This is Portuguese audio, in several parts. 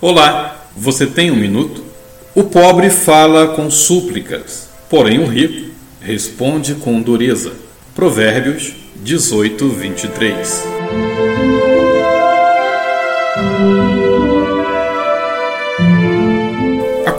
Olá, você tem um minuto? O pobre fala com súplicas, porém o rico responde com dureza. Provérbios 18, 23.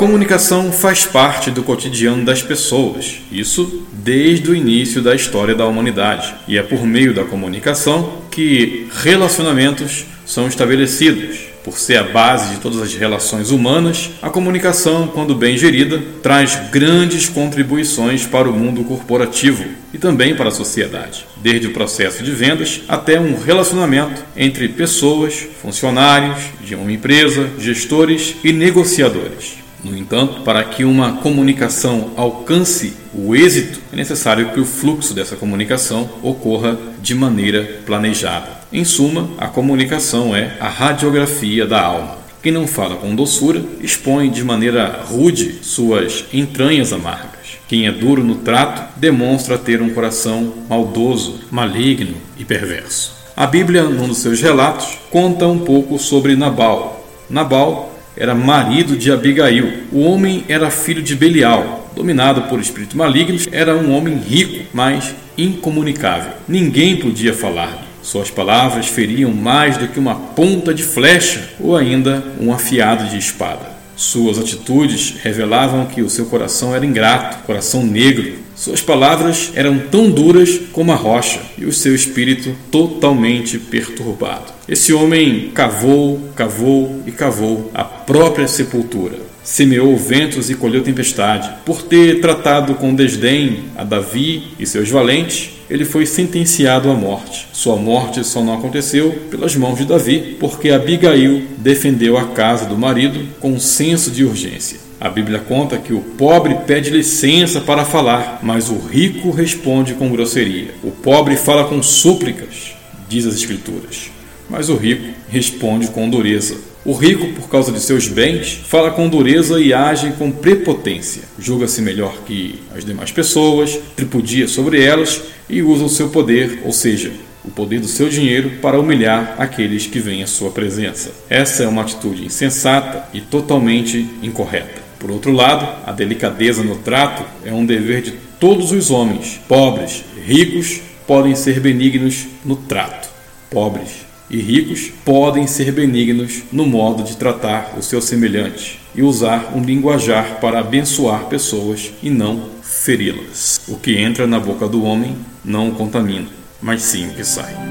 Comunicação faz parte do cotidiano das pessoas, isso desde o início da história da humanidade. E é por meio da comunicação que relacionamentos são estabelecidos. Por ser a base de todas as relações humanas, a comunicação, quando bem gerida, traz grandes contribuições para o mundo corporativo e também para a sociedade, desde o processo de vendas até um relacionamento entre pessoas, funcionários de uma empresa, gestores e negociadores. No entanto, para que uma comunicação alcance o êxito, é necessário que o fluxo dessa comunicação ocorra de maneira planejada. Em suma, a comunicação é a radiografia da alma. Quem não fala com doçura expõe de maneira rude suas entranhas amargas. Quem é duro no trato demonstra ter um coração maldoso, maligno e perverso. A Bíblia, num dos seus relatos, conta um pouco sobre Nabal. Nabal era marido de Abigail. O homem era filho de Belial, dominado por espírito maligno, era um homem rico, mas incomunicável. Ninguém podia falar. Suas palavras feriam mais do que uma ponta de flecha ou ainda um afiado de espada. Suas atitudes revelavam que o seu coração era ingrato, coração negro. Suas palavras eram tão duras como a rocha e o seu espírito totalmente perturbado. Esse homem cavou, cavou e cavou a própria sepultura. Semeou ventos e colheu tempestade. Por ter tratado com desdém a Davi e seus valentes, ele foi sentenciado à morte. Sua morte só não aconteceu pelas mãos de Davi, porque Abigail defendeu a casa do marido com senso de urgência. A Bíblia conta que o pobre pede licença para falar, mas o rico responde com grosseria. O pobre fala com súplicas, diz as Escrituras, mas o rico responde com dureza. O rico, por causa de seus bens, fala com dureza e age com prepotência. Julga-se melhor que as demais pessoas, tripudia sobre elas e usa o seu poder, ou seja, o poder do seu dinheiro, para humilhar aqueles que vêm à sua presença. Essa é uma atitude insensata e totalmente incorreta. Por outro lado, a delicadeza no trato é um dever de todos os homens. Pobres, ricos, podem ser benignos no trato. Pobres, e ricos podem ser benignos no modo de tratar o seu semelhante e usar um linguajar para abençoar pessoas e não feri-las. O que entra na boca do homem não o contamina, mas sim o que sai.